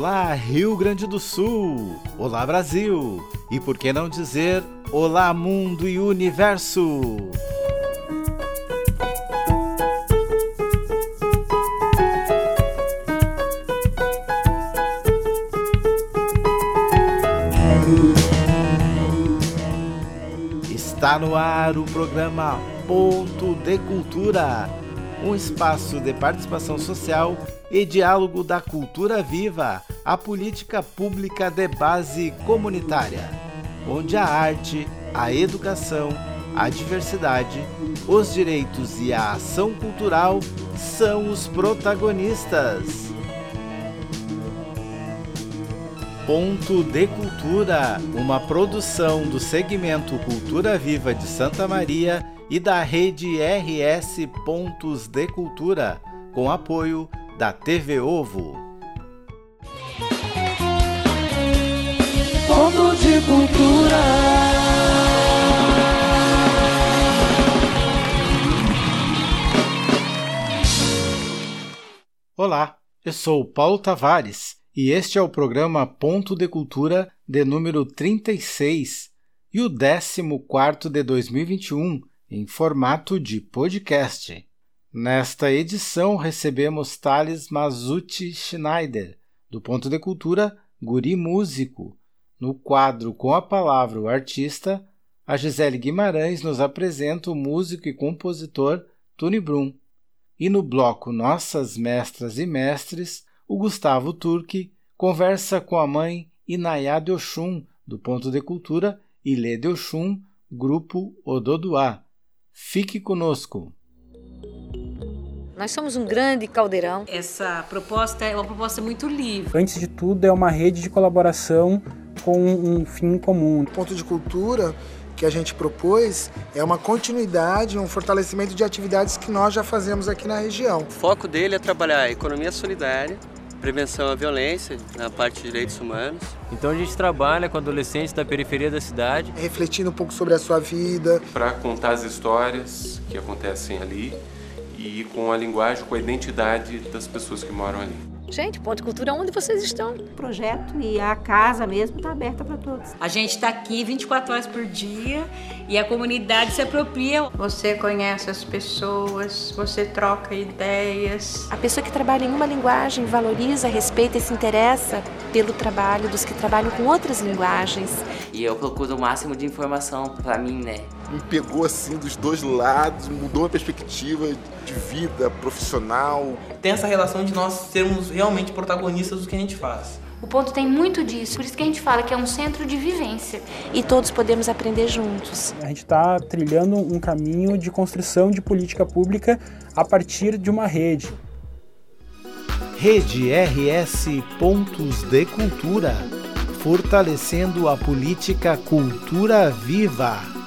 Olá, Rio Grande do Sul! Olá, Brasil! E por que não dizer Olá, Mundo e Universo! Está no ar o programa Ponto de Cultura, um espaço de participação social e diálogo da cultura viva, a política pública de base comunitária, onde a arte, a educação, a diversidade, os direitos e a ação cultural são os protagonistas. Ponto de Cultura, uma produção do segmento Cultura Viva de Santa Maria e da rede RS Pontos de Cultura, com apoio da TV Ovo. Ponto de Cultura. Olá, eu sou Paulo Tavares e este é o programa Ponto de Cultura de número 36 e o 14 de 2021 em formato de podcast. Nesta edição recebemos Thales Mazuti Schneider, do Ponto de Cultura Guri Músico. No quadro Com a Palavra o Artista, a Gisele Guimarães nos apresenta o músico e compositor Tony Brum. E no bloco Nossas Mestras e Mestres, o Gustavo Turque conversa com a mãe Inayá de Oxum, do Ponto de Cultura, e Lê de Oxum, Grupo Ododuá. Fique conosco! Nós somos um grande caldeirão. Essa proposta é uma proposta muito livre. Antes de tudo, é uma rede de colaboração com um fim comum. O ponto de cultura que a gente propôs é uma continuidade, um fortalecimento de atividades que nós já fazemos aqui na região. O foco dele é trabalhar a economia solidária, prevenção à violência na parte de direitos humanos. Então a gente trabalha com adolescentes da periferia da cidade, refletindo um pouco sobre a sua vida, para contar as histórias que acontecem ali e com a linguagem, com a identidade das pessoas que moram ali. Gente, Ponto Cultura, onde vocês estão? O projeto e a casa mesmo está aberta para todos. A gente está aqui 24 horas por dia e a comunidade se apropria. Você conhece as pessoas, você troca ideias. A pessoa que trabalha em uma linguagem valoriza, respeita e se interessa pelo trabalho dos que trabalham com outras linguagens. E eu procuro o máximo de informação para mim, né? Me pegou assim dos dois lados, mudou a perspectiva de vida profissional. Tem essa relação de nós sermos realmente protagonistas do que a gente faz. O ponto tem muito disso, por isso que a gente fala que é um centro de vivência. E todos podemos aprender juntos. A gente está trilhando um caminho de construção de política pública a partir de uma rede. Rede RS Pontos de Cultura fortalecendo a política Cultura Viva.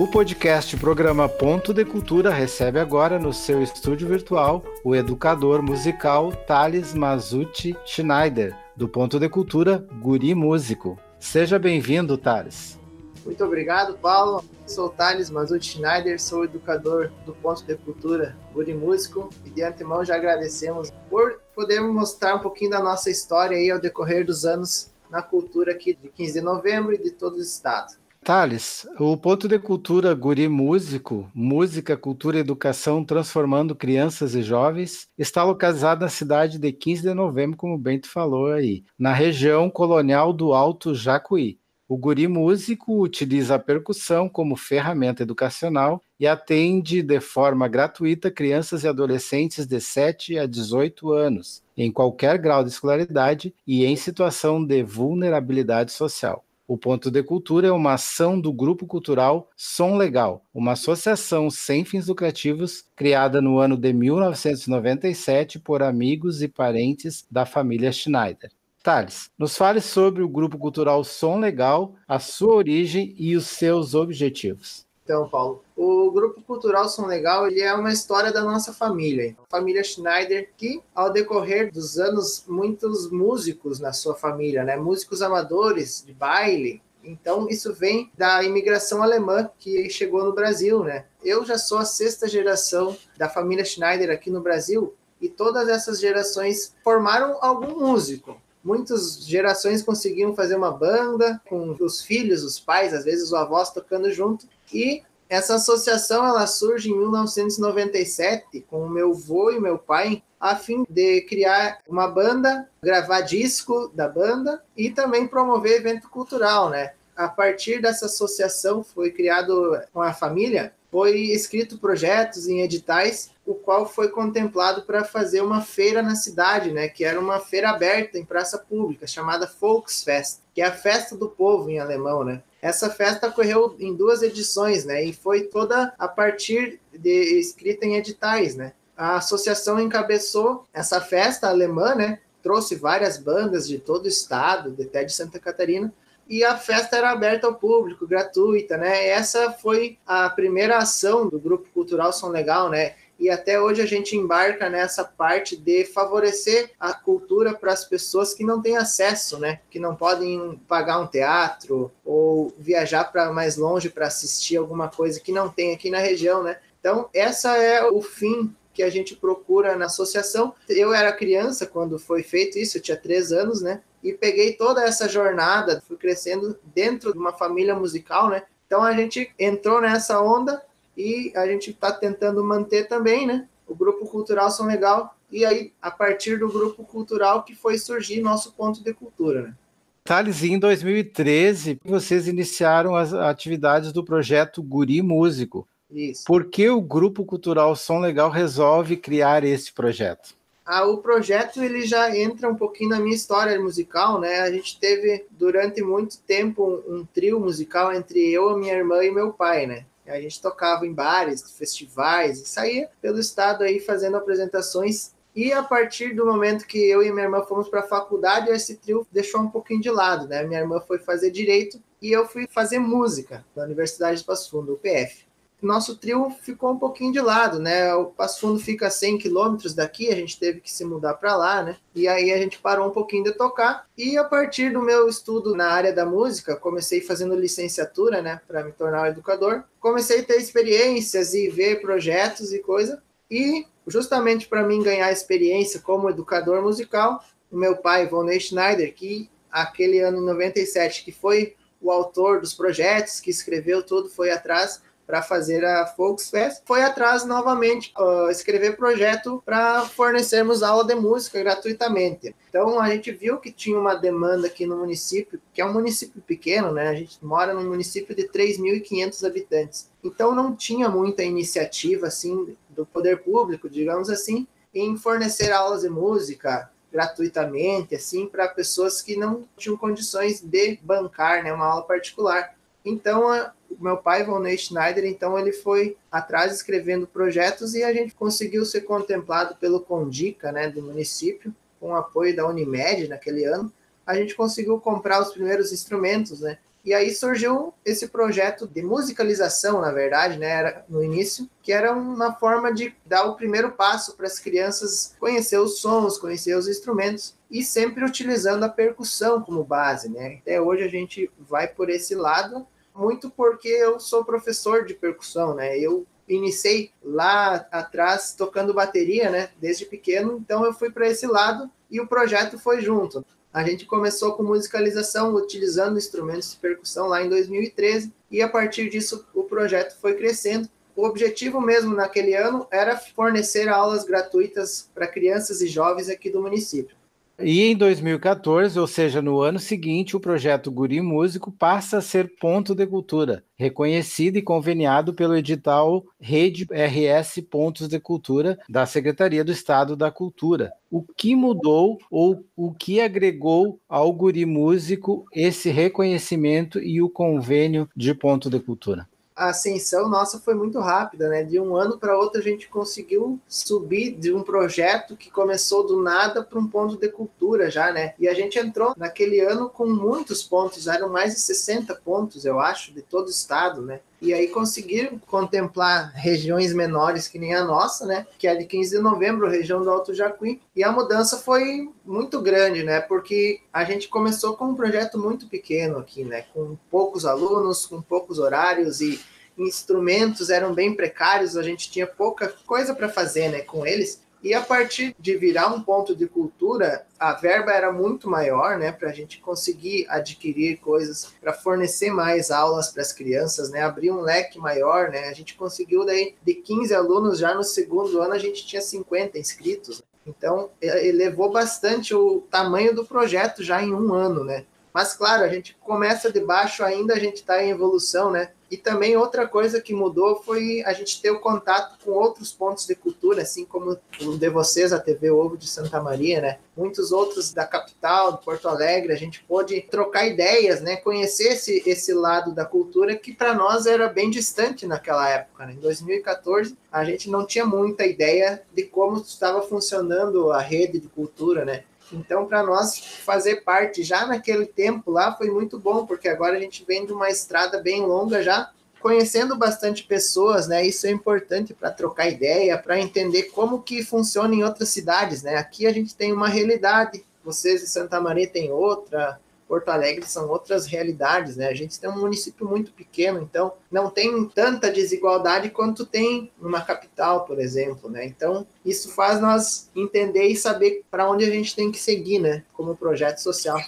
O podcast Programa Ponto de Cultura recebe agora no seu estúdio virtual o educador musical Thales Mazuti Schneider, do Ponto de Cultura Guri Músico. Seja bem-vindo, Thales. Muito obrigado, Paulo. Sou Thales Mazuti Schneider, sou educador do Ponto de Cultura Guri Músico e de antemão já agradecemos por podermos mostrar um pouquinho da nossa história aí ao decorrer dos anos na cultura aqui de 15 de novembro e de todo o estado. Thales, o Ponto de Cultura Guri Músico, Música, Cultura e Educação Transformando Crianças e Jovens, está localizado na cidade de 15 de novembro, como o Bento falou aí, na região colonial do Alto Jacuí. O Guri Músico utiliza a percussão como ferramenta educacional e atende de forma gratuita crianças e adolescentes de 7 a 18 anos, em qualquer grau de escolaridade e em situação de vulnerabilidade social. O Ponto de Cultura é uma ação do Grupo Cultural Som Legal, uma associação sem fins lucrativos criada no ano de 1997 por amigos e parentes da família Schneider. Thales, nos fale sobre o Grupo Cultural Som Legal, a sua origem e os seus objetivos. Então, Paulo, o Grupo Cultural Som Legal ele é uma história da nossa família. A família Schneider, que ao decorrer dos anos, muitos músicos na sua família, né? músicos amadores de baile, Então, isso vem da imigração alemã que chegou no Brasil, né? Eu já sou a sexta geração da família Schneider aqui no Brasil e todas essas gerações formaram algum músico. Muitas gerações conseguiam fazer uma banda com os filhos, os pais, às vezes os avós tocando junto. E essa associação ela surge em 1997 com o meu avô e meu pai a fim de criar uma banda, gravar disco da banda e também promover evento cultural, né? A partir dessa associação foi criado com a família, foi escrito projetos em editais, o qual foi contemplado para fazer uma feira na cidade, né? Que era uma feira aberta em praça pública chamada Volksfest, que é a festa do povo em alemão, né? Essa festa ocorreu em duas edições, né? E foi toda a partir de escrita em editais, né? A associação encabeçou essa festa alemã, né? Trouxe várias bandas de todo o estado, até de Santa Catarina, e a festa era aberta ao público, gratuita, né? Essa foi a primeira ação do Grupo Cultural São Legal, né? e até hoje a gente embarca nessa parte de favorecer a cultura para as pessoas que não têm acesso, né? Que não podem pagar um teatro ou viajar para mais longe para assistir alguma coisa que não tem aqui na região, né? Então, essa é o fim que a gente procura na associação. Eu era criança quando foi feito isso, eu tinha três anos, né? E peguei toda essa jornada, fui crescendo dentro de uma família musical, né? Então a gente entrou nessa onda e a gente está tentando manter também, né? O grupo cultural São Legal e aí a partir do grupo cultural que foi surgir nosso ponto de cultura, né? Thales, em 2013 vocês iniciaram as atividades do projeto Guri Músico. Isso. Por que o grupo cultural Som Legal resolve criar esse projeto? Ah, o projeto ele já entra um pouquinho na minha história musical, né? A gente teve durante muito tempo um, um trio musical entre eu, a minha irmã e meu pai, né? A gente tocava em bares, festivais, e saía pelo estado aí fazendo apresentações. E a partir do momento que eu e minha irmã fomos para a faculdade, esse trio deixou um pouquinho de lado, né? Minha irmã foi fazer direito e eu fui fazer música na Universidade de Passo Fundo, UPF nosso trio ficou um pouquinho de lado, né? O Passo Fundo fica a 100 quilômetros daqui, a gente teve que se mudar para lá, né? E aí a gente parou um pouquinho de tocar. E a partir do meu estudo na área da música, comecei fazendo licenciatura, né? Para me tornar um educador. Comecei a ter experiências e ver projetos e coisa. E justamente para mim ganhar experiência como educador musical, o meu pai, Volney Schneider, que aquele ano 97, que foi o autor dos projetos, que escreveu tudo, foi atrás para fazer a Volksfest, foi atrás novamente uh, escrever projeto para fornecermos aula de música gratuitamente. Então a gente viu que tinha uma demanda aqui no município, que é um município pequeno, né? A gente mora num município de 3.500 habitantes. Então não tinha muita iniciativa assim do poder público, digamos assim, em fornecer aulas de música gratuitamente, assim, para pessoas que não tinham condições de bancar, né, uma aula particular. Então, a, meu pai, Volney Schneider, então ele foi atrás escrevendo projetos e a gente conseguiu ser contemplado pelo Condica, né, do município, com o apoio da Unimed naquele ano. A gente conseguiu comprar os primeiros instrumentos, né? E aí surgiu esse projeto de musicalização, na verdade, né, era no início, que era uma forma de dar o primeiro passo para as crianças conhecer os sons, conhecer os instrumentos e sempre utilizando a percussão como base, né? Até hoje a gente vai por esse lado, muito porque eu sou professor de percussão, né? Eu iniciei lá atrás tocando bateria, né? Desde pequeno, então eu fui para esse lado e o projeto foi junto. A gente começou com musicalização utilizando instrumentos de percussão lá em 2013 e a partir disso o projeto foi crescendo. O objetivo mesmo naquele ano era fornecer aulas gratuitas para crianças e jovens aqui do município. E em 2014, ou seja, no ano seguinte, o projeto Guri Músico passa a ser ponto de cultura, reconhecido e conveniado pelo edital Rede RS Pontos de Cultura da Secretaria do Estado da Cultura. O que mudou ou o que agregou ao Guri Músico esse reconhecimento e o convênio de ponto de cultura? A ascensão nossa foi muito rápida, né? De um ano para outro a gente conseguiu subir de um projeto que começou do nada para um ponto de cultura já, né? E a gente entrou naquele ano com muitos pontos, eram mais de 60 pontos, eu acho, de todo o estado, né? e aí conseguiram contemplar regiões menores que nem a nossa, né? Que é de 15 de novembro, região do Alto Jacuí. E a mudança foi muito grande, né? Porque a gente começou com um projeto muito pequeno aqui, né? Com poucos alunos, com poucos horários e instrumentos eram bem precários, a gente tinha pouca coisa para fazer, né, com eles. E a partir de virar um ponto de cultura, a verba era muito maior, né, para a gente conseguir adquirir coisas, para fornecer mais aulas para as crianças, né, abrir um leque maior, né. A gente conseguiu daí de 15 alunos já no segundo ano a gente tinha 50 inscritos. Então, elevou bastante o tamanho do projeto já em um ano, né? Mas, claro, a gente começa de baixo ainda, a gente está em evolução, né? E também outra coisa que mudou foi a gente ter o contato com outros pontos de cultura, assim como o de vocês, a TV Ovo de Santa Maria, né? Muitos outros da capital, de Porto Alegre, a gente pôde trocar ideias, né? Conhecer esse, esse lado da cultura que para nós era bem distante naquela época, né? Em 2014, a gente não tinha muita ideia de como estava funcionando a rede de cultura, né? Então, para nós fazer parte já naquele tempo lá foi muito bom, porque agora a gente vem de uma estrada bem longa já, conhecendo bastante pessoas, né? Isso é importante para trocar ideia, para entender como que funciona em outras cidades, né? Aqui a gente tem uma realidade, vocês em Santa Maria tem outra, Porto Alegre são outras realidades, né? A gente tem um município muito pequeno, então não tem tanta desigualdade quanto tem numa capital, por exemplo, né? Então isso faz nós entender e saber para onde a gente tem que seguir, né? Como projeto social.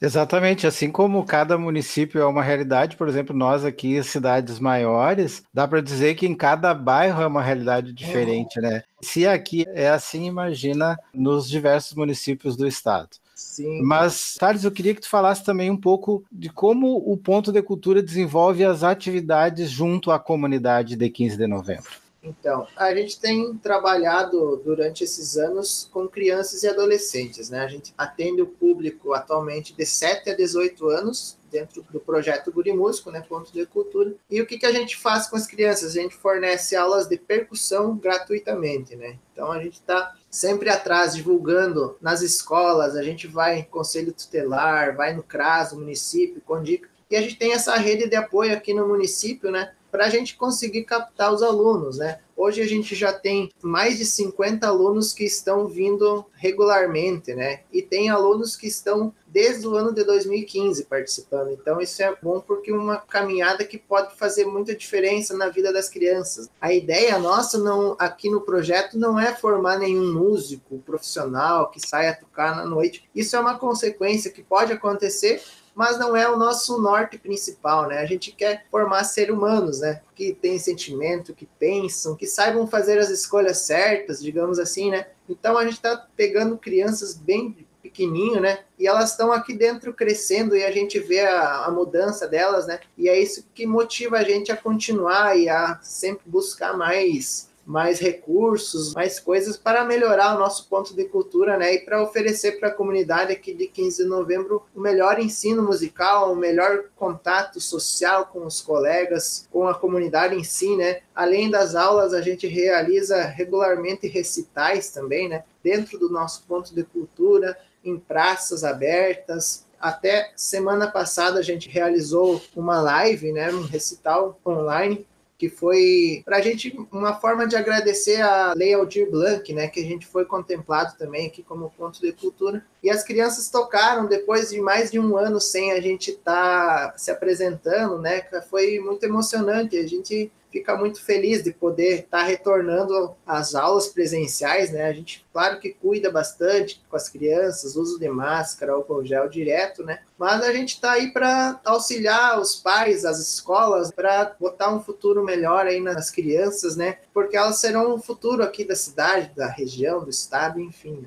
Exatamente, assim como cada município é uma realidade, por exemplo, nós aqui, cidades maiores, dá para dizer que em cada bairro é uma realidade diferente, né? Se aqui é assim, imagina nos diversos municípios do estado. Sim. Mas, Thales, eu queria que tu falasse também um pouco de como o Ponto de Cultura desenvolve as atividades junto à comunidade de 15 de novembro. Então, a gente tem trabalhado durante esses anos com crianças e adolescentes, né? A gente atende o público atualmente de 7 a 18 anos dentro do projeto Guri Músico, né, Ponto de Cultura. E o que, que a gente faz com as crianças? A gente fornece aulas de percussão gratuitamente, né? Então a gente está sempre atrás, divulgando nas escolas, a gente vai em conselho tutelar, vai no CRAS, no município, com dica. E a gente tem essa rede de apoio aqui no município, né? Para a gente conseguir captar os alunos, né? Hoje a gente já tem mais de 50 alunos que estão vindo regularmente, né? E tem alunos que estão desde o ano de 2015 participando. Então isso é bom porque é uma caminhada que pode fazer muita diferença na vida das crianças. A ideia nossa não aqui no projeto não é formar nenhum músico profissional que saia tocar na noite. Isso é uma consequência que pode acontecer, mas não é o nosso norte principal, né? A gente quer formar seres humanos, né? Que têm sentimento, que pensam, que saibam fazer as escolhas certas, digamos assim, né? Então a gente está pegando crianças bem pequenininho, né? E elas estão aqui dentro crescendo e a gente vê a, a, mudança delas, né? E é isso que motiva a gente a continuar e a sempre buscar mais mais recursos, mais coisas para melhorar o nosso ponto de cultura, né? E para oferecer para a comunidade aqui de 15 de novembro o melhor ensino musical, o melhor contato social com os colegas, com a comunidade em si, né? Além das aulas, a gente realiza regularmente recitais também, né? Dentro do nosso ponto de cultura, em praças abertas, até semana passada a gente realizou uma live, né, um recital online que foi para a gente uma forma de agradecer a Lei Aldir Blanc, né, que a gente foi contemplado também aqui como ponto de cultura. E as crianças tocaram depois de mais de um ano sem a gente estar tá se apresentando, né? Foi muito emocionante. A gente fica muito feliz de poder estar tá retornando às aulas presenciais, né? A gente, claro que cuida bastante com as crianças, uso de máscara, álcool gel direto, né? Mas a gente está aí para auxiliar os pais, as escolas, para botar um futuro melhor aí nas crianças, né? Porque elas serão o futuro aqui da cidade, da região, do estado, enfim.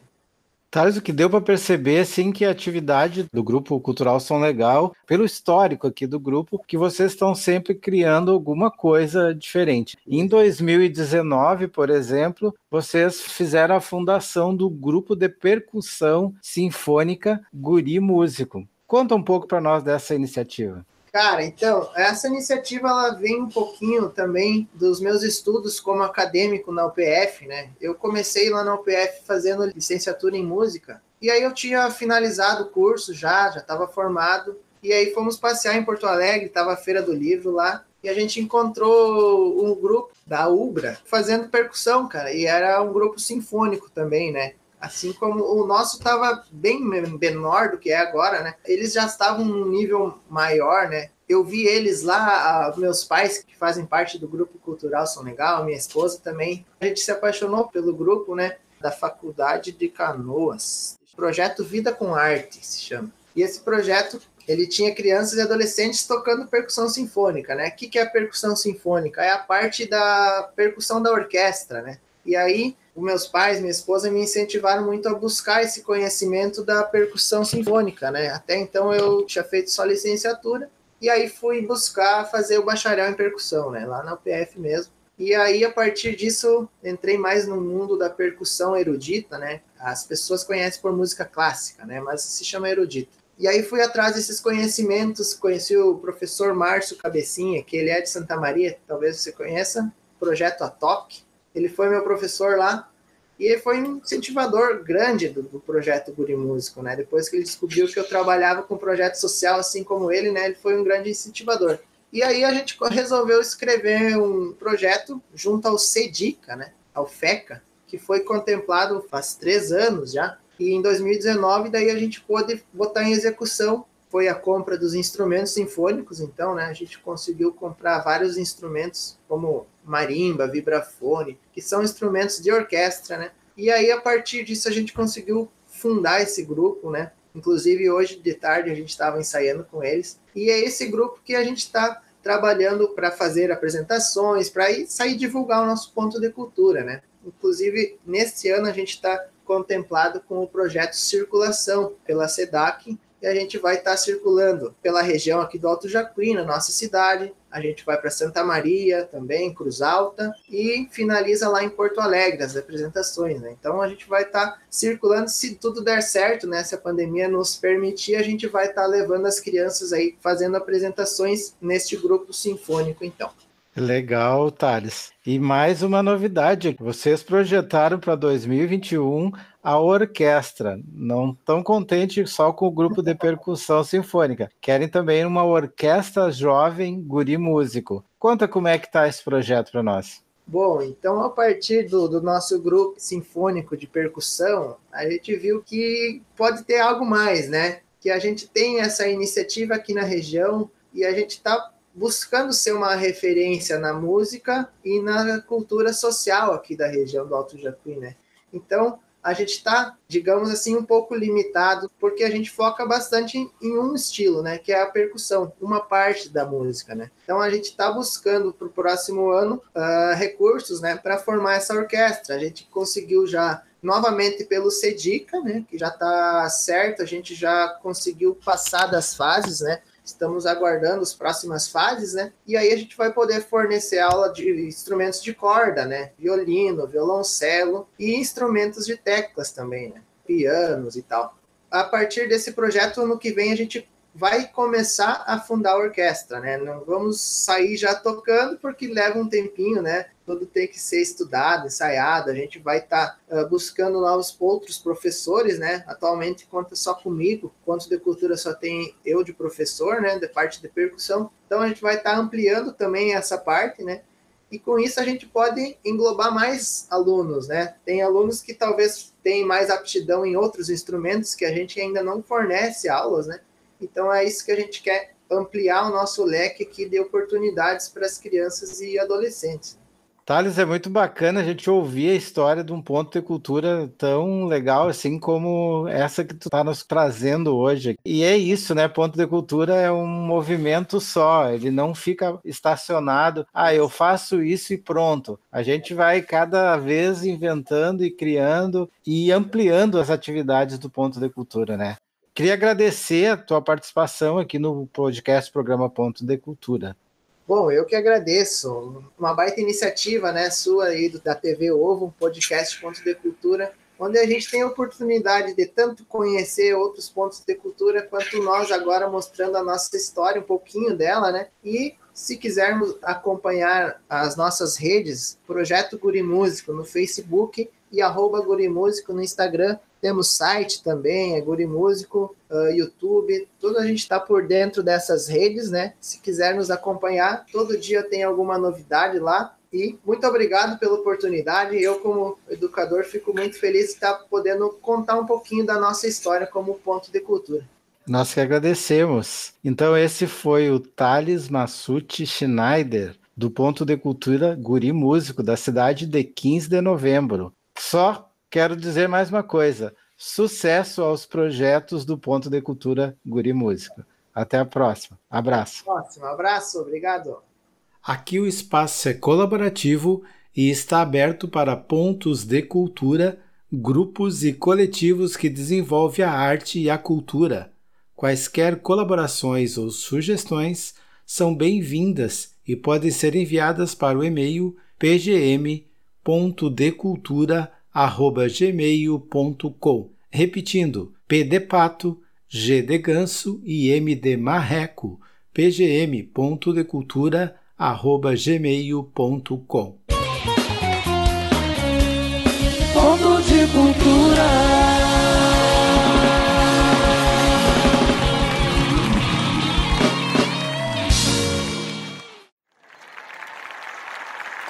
Thales, o que deu para perceber, assim, que a atividade do Grupo Cultural São Legal, pelo histórico aqui do grupo, que vocês estão sempre criando alguma coisa diferente. Em 2019, por exemplo, vocês fizeram a fundação do Grupo de Percussão Sinfônica Guri Músico. Conta um pouco para nós dessa iniciativa. Cara, então, essa iniciativa ela vem um pouquinho também dos meus estudos como acadêmico na UPF, né? Eu comecei lá na UPF fazendo licenciatura em música, e aí eu tinha finalizado o curso já, já estava formado, e aí fomos passear em Porto Alegre, estava a Feira do Livro lá, e a gente encontrou um grupo da Ubra fazendo percussão, cara, e era um grupo sinfônico também, né? Assim como o nosso estava bem menor do que é agora, né? Eles já estavam num nível maior, né? Eu vi eles lá, meus pais que fazem parte do grupo cultural são legal, minha esposa também. A gente se apaixonou pelo grupo, né? Da faculdade de Canoas. Projeto Vida com Arte se chama. E esse projeto ele tinha crianças e adolescentes tocando percussão sinfônica, né? O que, que é a percussão sinfônica? É a parte da percussão da orquestra, né? E aí, meus pais, minha esposa me incentivaram muito a buscar esse conhecimento da percussão sinfônica, né? Até então eu tinha feito só licenciatura e aí fui buscar fazer o bacharel em percussão, né? Lá na UPF mesmo. E aí, a partir disso, entrei mais no mundo da percussão erudita, né? As pessoas conhecem por música clássica, né? Mas se chama erudita. E aí fui atrás desses conhecimentos, conheci o professor Márcio Cabecinha, que ele é de Santa Maria, talvez você conheça, projeto ATOC. Ele foi meu professor lá e ele foi um incentivador grande do, do projeto Guri Músico, né? Depois que ele descobriu que eu trabalhava com projeto social assim como ele, né? Ele foi um grande incentivador. E aí a gente resolveu escrever um projeto junto ao CEDICA, né? Ao FECA, que foi contemplado faz três anos já, e em 2019, daí a gente pôde botar em execução. Foi a compra dos instrumentos sinfônicos, então, né? A gente conseguiu comprar vários instrumentos, como marimba, vibrafone, que são instrumentos de orquestra, né? E aí, a partir disso, a gente conseguiu fundar esse grupo, né? Inclusive, hoje de tarde, a gente estava ensaiando com eles. E é esse grupo que a gente está trabalhando para fazer apresentações, para sair divulgar o nosso ponto de cultura, né? Inclusive, neste ano, a gente está contemplado com o projeto Circulação pela SEDAC, e a gente vai estar tá circulando pela região aqui do Alto Jacuí, na nossa cidade. A gente vai para Santa Maria também, Cruz Alta, e finaliza lá em Porto Alegre as apresentações. Né? Então a gente vai estar tá circulando, se tudo der certo, né? se a pandemia nos permitir, a gente vai estar tá levando as crianças aí fazendo apresentações neste grupo sinfônico, então. Legal, Thales. E mais uma novidade: vocês projetaram para 2021 a orquestra. Não estão contentes só com o grupo de percussão sinfônica. Querem também uma orquestra jovem guri músico. Conta como é que está esse projeto para nós. Bom, então a partir do, do, nosso grupo sinfônico de percussão, a gente viu que pode ter algo mais, né? Que a gente tem essa iniciativa aqui na região e a gente está buscando ser uma referência na música e na cultura social aqui da região do Alto Jacuí, né? Então, a gente está, digamos assim, um pouco limitado, porque a gente foca bastante em, em, um estilo, né? Que é a percussão, uma parte da música, né? Então a gente está buscando para o próximo ano uh, recursos, né? Para formar essa orquestra. A gente conseguiu já novamente pelo CEDICA, né? Que já está certo, a gente já conseguiu passar das fases, né? Estamos aguardando as próximas fases, né? E aí a gente vai poder fornecer aula de instrumentos de corda, né? Violino, violoncelo e instrumentos de teclas também, né? Pianos e tal. A partir desse projeto, ano que vem, a gente vai começar a fundar a orquestra, né? Não vamos sair já tocando porque leva um tempinho, né? Tudo tem que ser estudado, ensaiado. A gente vai estar tá, uh, buscando lá os outros professores, né? Atualmente conta só comigo. Quanto de cultura só tem eu de professor, né? De parte de percussão. Então a gente vai estar tá ampliando também essa parte, né? E com isso a gente pode englobar mais alunos, né? Tem alunos que talvez têm mais aptidão em outros instrumentos que a gente ainda não fornece aulas, né? Então é isso que a gente quer ampliar o nosso leque aqui de oportunidades para as crianças e adolescentes. Thales, é muito bacana a gente ouvir a história de um ponto de cultura tão legal assim como essa que tu está nos trazendo hoje. E é isso, né? Ponto de cultura é um movimento só, ele não fica estacionado. Ah, eu faço isso e pronto. A gente vai cada vez inventando e criando e ampliando as atividades do ponto de cultura, né? Queria agradecer a tua participação aqui no podcast Programa Ponto de Cultura. Bom, eu que agradeço. Uma baita iniciativa, né, sua aí da TV Ovo, um podcast Ponto de Cultura, onde a gente tem a oportunidade de tanto conhecer outros pontos de cultura, quanto nós agora mostrando a nossa história, um pouquinho dela, né? E se quisermos acompanhar as nossas redes, Projeto Guri Músico no Facebook e arroba Guri Músico no Instagram, Temos site também, é Guri Músico, uh, YouTube, tudo a gente está por dentro dessas redes, né? Se quiser nos acompanhar, todo dia tem alguma novidade lá. E muito obrigado pela oportunidade. Eu, como educador, fico muito feliz de estar podendo contar um pouquinho da nossa história como ponto de cultura. Nós que agradecemos. Então, esse foi o Thales Massucci Schneider, do Ponto de Cultura Guri Músico, da cidade de 15 de novembro. Só quero dizer mais uma coisa: sucesso aos projetos do Ponto de Cultura Guri Músico. Até a próxima. Abraço. Próximo, abraço, obrigado. Aqui o espaço é colaborativo e está aberto para pontos de cultura, grupos e coletivos que desenvolvem a arte e a cultura. Quaisquer colaborações ou sugestões são bem-vindas e podem ser enviadas para o e-mail pgm.decultura@gmail.com. Repetindo: P de pato, G de ganso e M de marreco. pgm.decultura@gmail.com. Ponto de cultura.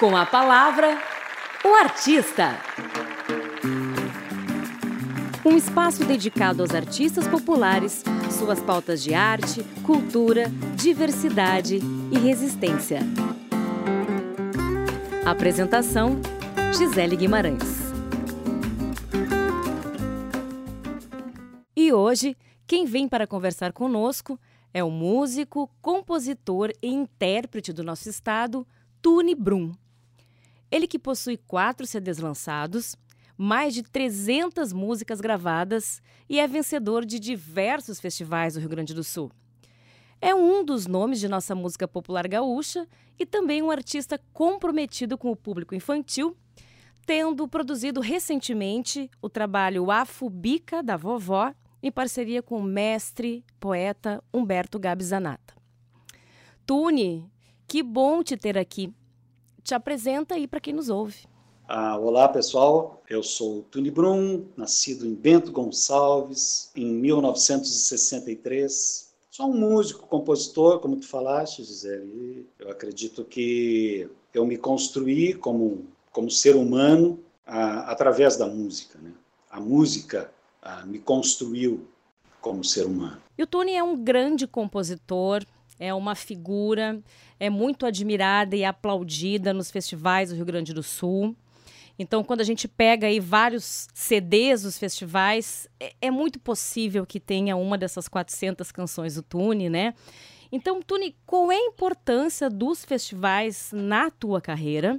Com a palavra, o artista. Um espaço dedicado aos artistas populares, suas pautas de arte, cultura, diversidade e resistência. Apresentação: Gisele Guimarães. E hoje, quem vem para conversar conosco é o músico, compositor e intérprete do nosso estado, Tune Brum. Ele que possui quatro CDs lançados, mais de 300 músicas gravadas e é vencedor de diversos festivais do Rio Grande do Sul. É um dos nomes de nossa música popular gaúcha e também um artista comprometido com o público infantil, tendo produzido recentemente o trabalho Afubica da Vovó, em parceria com o mestre, poeta Humberto Gabi Zanata. Tune, que bom te ter aqui te apresenta aí para quem nos ouve. Ah, olá, pessoal. Eu sou Tony Brum, nascido em Bento Gonçalves, em 1963. Sou um músico, compositor, como tu falaste, Gisele. Eu acredito que eu me construí como, como ser humano através da música. Né? A música ah, me construiu como ser humano. E o Tony é um grande compositor, é uma figura, é muito admirada e aplaudida nos festivais do Rio Grande do Sul. Então, quando a gente pega aí vários CDs dos festivais, é, é muito possível que tenha uma dessas 400 canções do Tune, né? Então, Tune, qual é a importância dos festivais na tua carreira?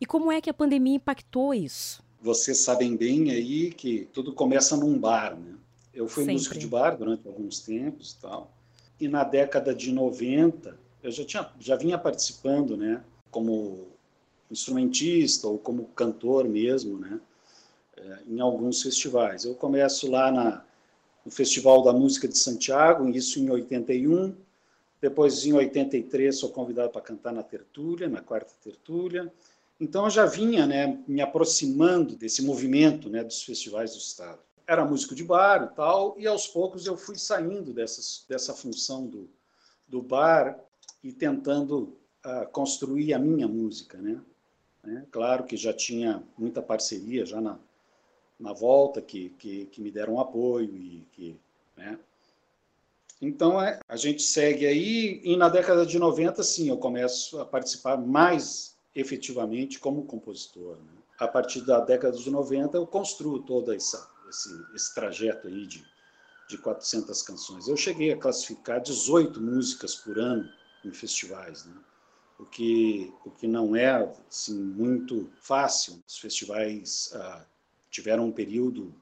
E como é que a pandemia impactou isso? Vocês sabem bem aí que tudo começa num bar, né? Eu fui Sempre. músico de bar durante alguns tempos e tal e na década de 90 eu já tinha já vinha participando, né, como instrumentista ou como cantor mesmo, né, eh, em alguns festivais. Eu começo lá na, no Festival da Música de Santiago, isso em 81. Depois, em 83, sou convidado para cantar na Tertúlia, na quarta Tertúlia. Então, eu já vinha né, me aproximando desse movimento né, dos festivais do Estado era músico de bar e tal, e aos poucos eu fui saindo dessas, dessa função do, do bar e tentando uh, construir a minha música, né? Né? Claro que já tinha muita parceria já na, na volta, que, que, que me deram apoio e que, né? Então, é, a gente segue aí, e na década de 90, sim, eu começo a participar mais efetivamente como compositor. Né? A partir da década de 90, eu construo toda essa esse, esse trajeto aí de, de 400 canções. Eu cheguei a classificar 18 músicas por ano em festivais, né? O, que, o que não é assim, muito fácil. Os festivais ah, tiveram um período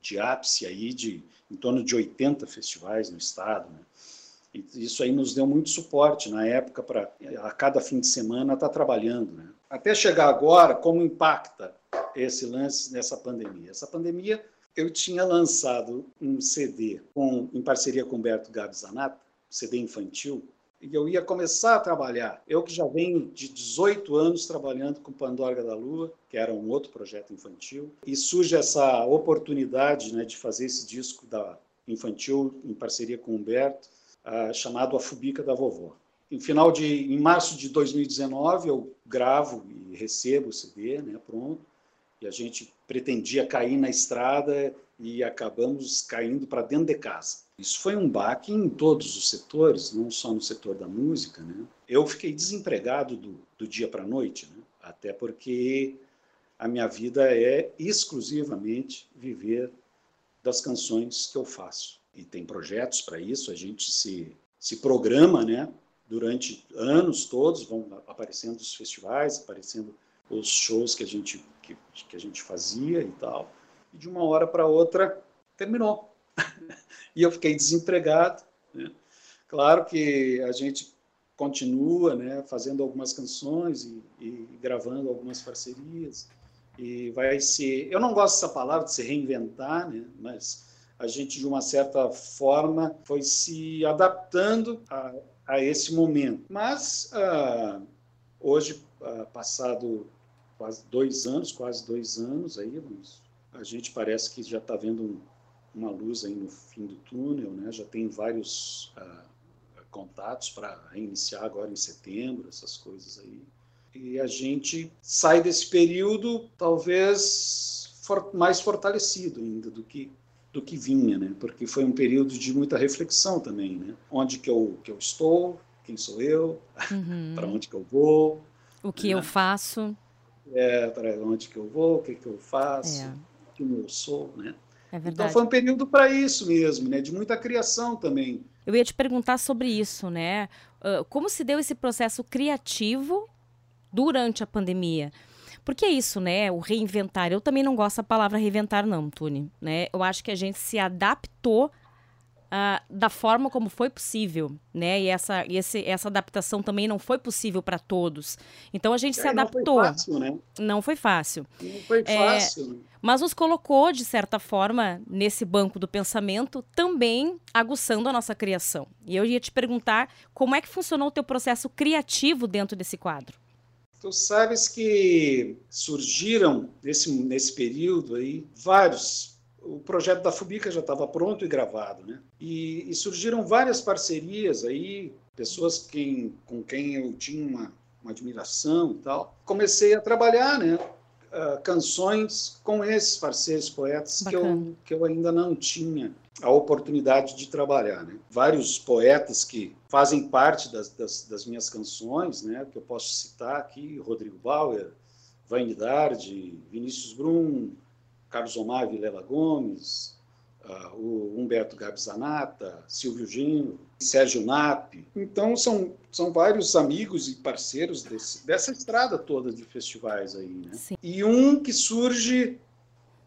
de ápice aí de em torno de 80 festivais no estado. Né? Isso aí nos deu muito suporte na época para a cada fim de semana estar tá trabalhando. Né? Até chegar agora, como impacta esse lance nessa pandemia? Essa pandemia eu tinha lançado um CD com, em parceria com Humberto Gabi Zanata, CD infantil, e eu ia começar a trabalhar. Eu que já venho de 18 anos trabalhando com Pandorga da Lua, que era um outro projeto infantil, e surge essa oportunidade né, de fazer esse disco da infantil em parceria com o Humberto, uh, chamado A Fubica da Vovó. Em final de, em março de 2019, eu gravo e recebo o CD, né, pronto, e a gente pretendia cair na estrada e acabamos caindo para dentro de casa. Isso foi um baque em todos os setores, não só no setor da música. Né? Eu fiquei desempregado do, do dia para a noite, né? até porque a minha vida é exclusivamente viver das canções que eu faço. E tem projetos para isso, a gente se, se programa né? durante anos todos, vão aparecendo os festivais, aparecendo os shows que a gente, que, que a gente fazia e tal. E de uma hora para outra terminou. E eu fiquei desempregado. Né? Claro que a gente continua né, fazendo algumas canções e, e, gravando algumas parcerias. E vai se. Eu não gosto dessa palavra de se reinventar, né, mas a gente, de uma certa forma, foi se adaptando a, a esse momento. Mas ah, hoje, ah, passado quase dois anos, quase dois anos aí, a gente parece que já está vendo um, uma luz aí no fim do túnel, né? Já tem vários uh, contatos para reiniciar agora em setembro, essas coisas aí. E a gente sai desse período talvez for, mais fortalecido ainda do que do que vinha, né? Porque foi um período de muita reflexão também, né? Onde que eu que eu estou, quem sou eu, uhum. para onde que eu vou, o que né? eu faço, é, para onde que eu vou, o que que eu faço, é. quem eu sou, né? É então foi um período para isso mesmo, né? De muita criação também. Eu ia te perguntar sobre isso, né? Como se deu esse processo criativo durante a pandemia? Porque é isso, né? O reinventar. Eu também não gosto da palavra reinventar, não, Tune. Né? Eu acho que a gente se adaptou uh, da forma como foi possível, né? E essa, esse, essa adaptação também não foi possível para todos. Então a gente é, se adaptou. Não foi fácil, né? Não foi fácil. Não foi é, fácil. É, mas nos colocou, de certa forma, nesse banco do pensamento, também aguçando a nossa criação. E eu ia te perguntar como é que funcionou o teu processo criativo dentro desse quadro. Tu sabes que surgiram nesse, nesse período aí vários o projeto da Fubica já estava pronto e gravado, né? E, e, surgiram várias parcerias aí, pessoas quem, com quem eu tinha uma, uma admiração e tal. Comecei a trabalhar, né? Uh, canções com esses parceiros poetas que eu, que eu ainda não tinha a oportunidade de trabalhar. Né? Vários poetas que fazem parte das, das, das, minhas canções, né? que eu posso citar aqui, Rodrigo Bauer, Vanidade, Vinícius Brum, Carlos Omar Vilela Gomes, uh, o Humberto Gabizanata, Silvio Gino, Sérgio Nap. Então, são, são vários amigos e parceiros desse, dessa estrada toda de festivais aí. Né? E um que surge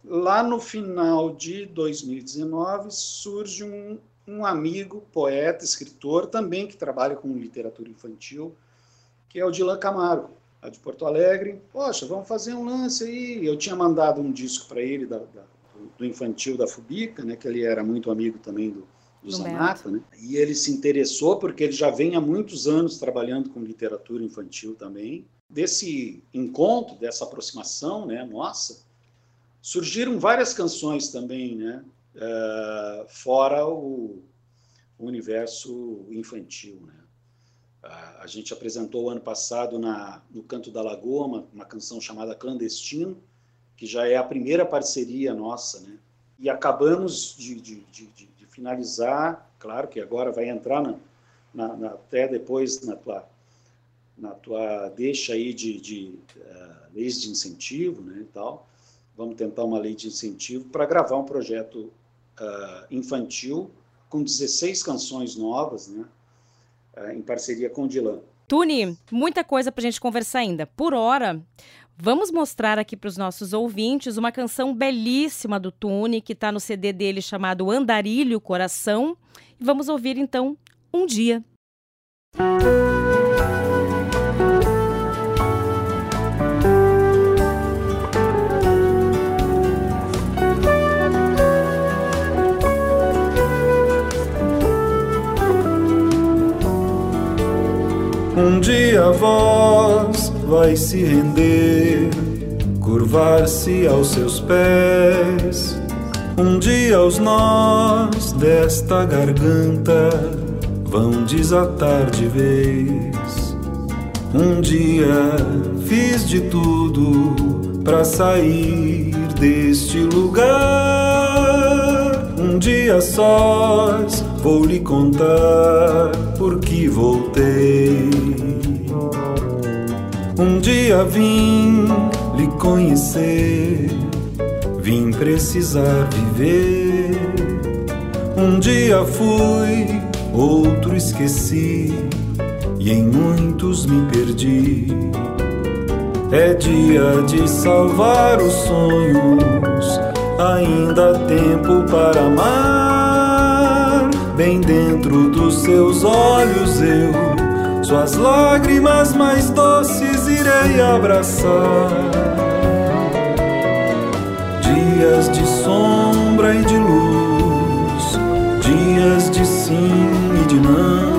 lá no final de 2019, surge um, um amigo, poeta, escritor, também que trabalha com literatura infantil, que é o Dilan Camargo a de Porto Alegre. Poxa, vamos fazer um lance aí. Eu tinha mandado um disco para ele da, da, do infantil da Fubica, né, que ele era muito amigo também do, do Zanata, né? E ele se interessou porque ele já vem há muitos anos trabalhando com literatura infantil também. Desse encontro, dessa aproximação, né, nossa, surgiram várias canções também, né, uh, fora o, o universo infantil, né. A gente apresentou ano passado na, no Canto da Lagoa uma, uma, canção chamada Clandestino, que já é a primeira parceria nossa, né? E acabamos de, de, de, de finalizar, claro que agora vai entrar na, na, na, até depois na tua, na tua deixa aí de, uh, leis de incentivo, né, e tal. Vamos tentar uma lei de incentivo para gravar um projeto uh, infantil com 16 canções novas, né? Eh, em parceria com o Dilan. Tuni, muita coisa para a gente conversar ainda. Por hora, vamos mostrar aqui para os nossos ouvintes uma canção belíssima do Tuni, que está no CD dele chamado Andarilho Coração. E vamos ouvir então Um Dia. Música Um dia a voz vai se render, curvar-se aos seus pés. Um dia os nós desta garganta vão desatar de vez. Um dia fiz de tudo para sair deste lugar. Um dia sós vou lhe contar por que voltei. Um dia vim lhe conhecer, vim precisar viver. Um dia fui, outro esqueci, e em muitos me perdi. É dia de salvar os sonhos, ainda há tempo para amar. Bem dentro dos seus olhos eu, suas lágrimas mais doces irei abraçar. Dias de sombra e de luz, dias de sim e de não,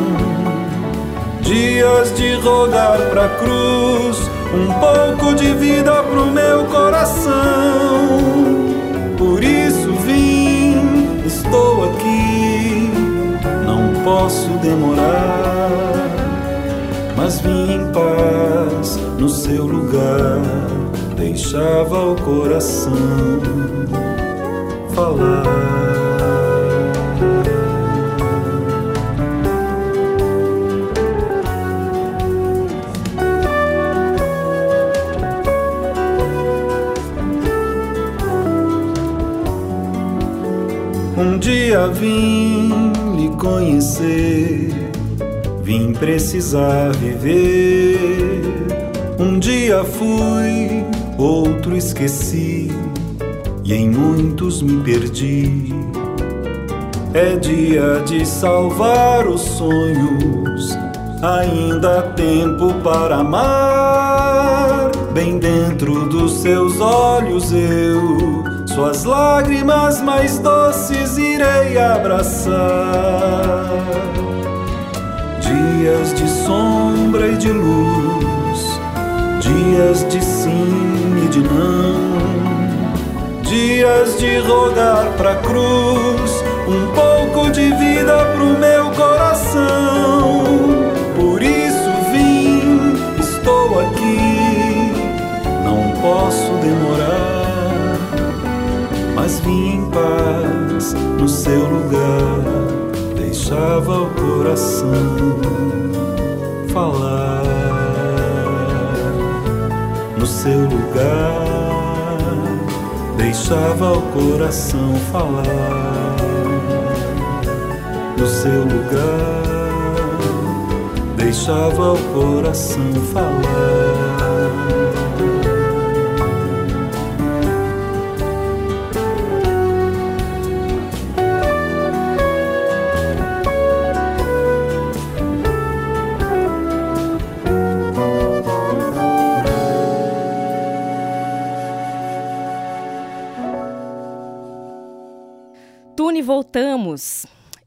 dias de rogar pra cruz um pouco de vida pro meu coração. Por isso vim, estou aqui, posso demorar, mas vim em paz no seu lugar, deixava o coração falar. Um dia vim conhecer, vim precisar viver. Um dia fui, outro esqueci, e em muitos me perdi. É dia de salvar os sonhos, ainda há tempo para amar. Bem dentro dos seus olhos eu suas lágrimas mais doces irei abraçar. Dias de sombra e de luz, dias de sim e de não, dias de rogar pra cruz um pouco de vida pro meu coração. Por isso vim, estou aqui, não posso demorar mas vim em paz no seu lugar, deixava o coração falar. No seu lugar, deixava o coração falar. No seu lugar, deixava o coração falar.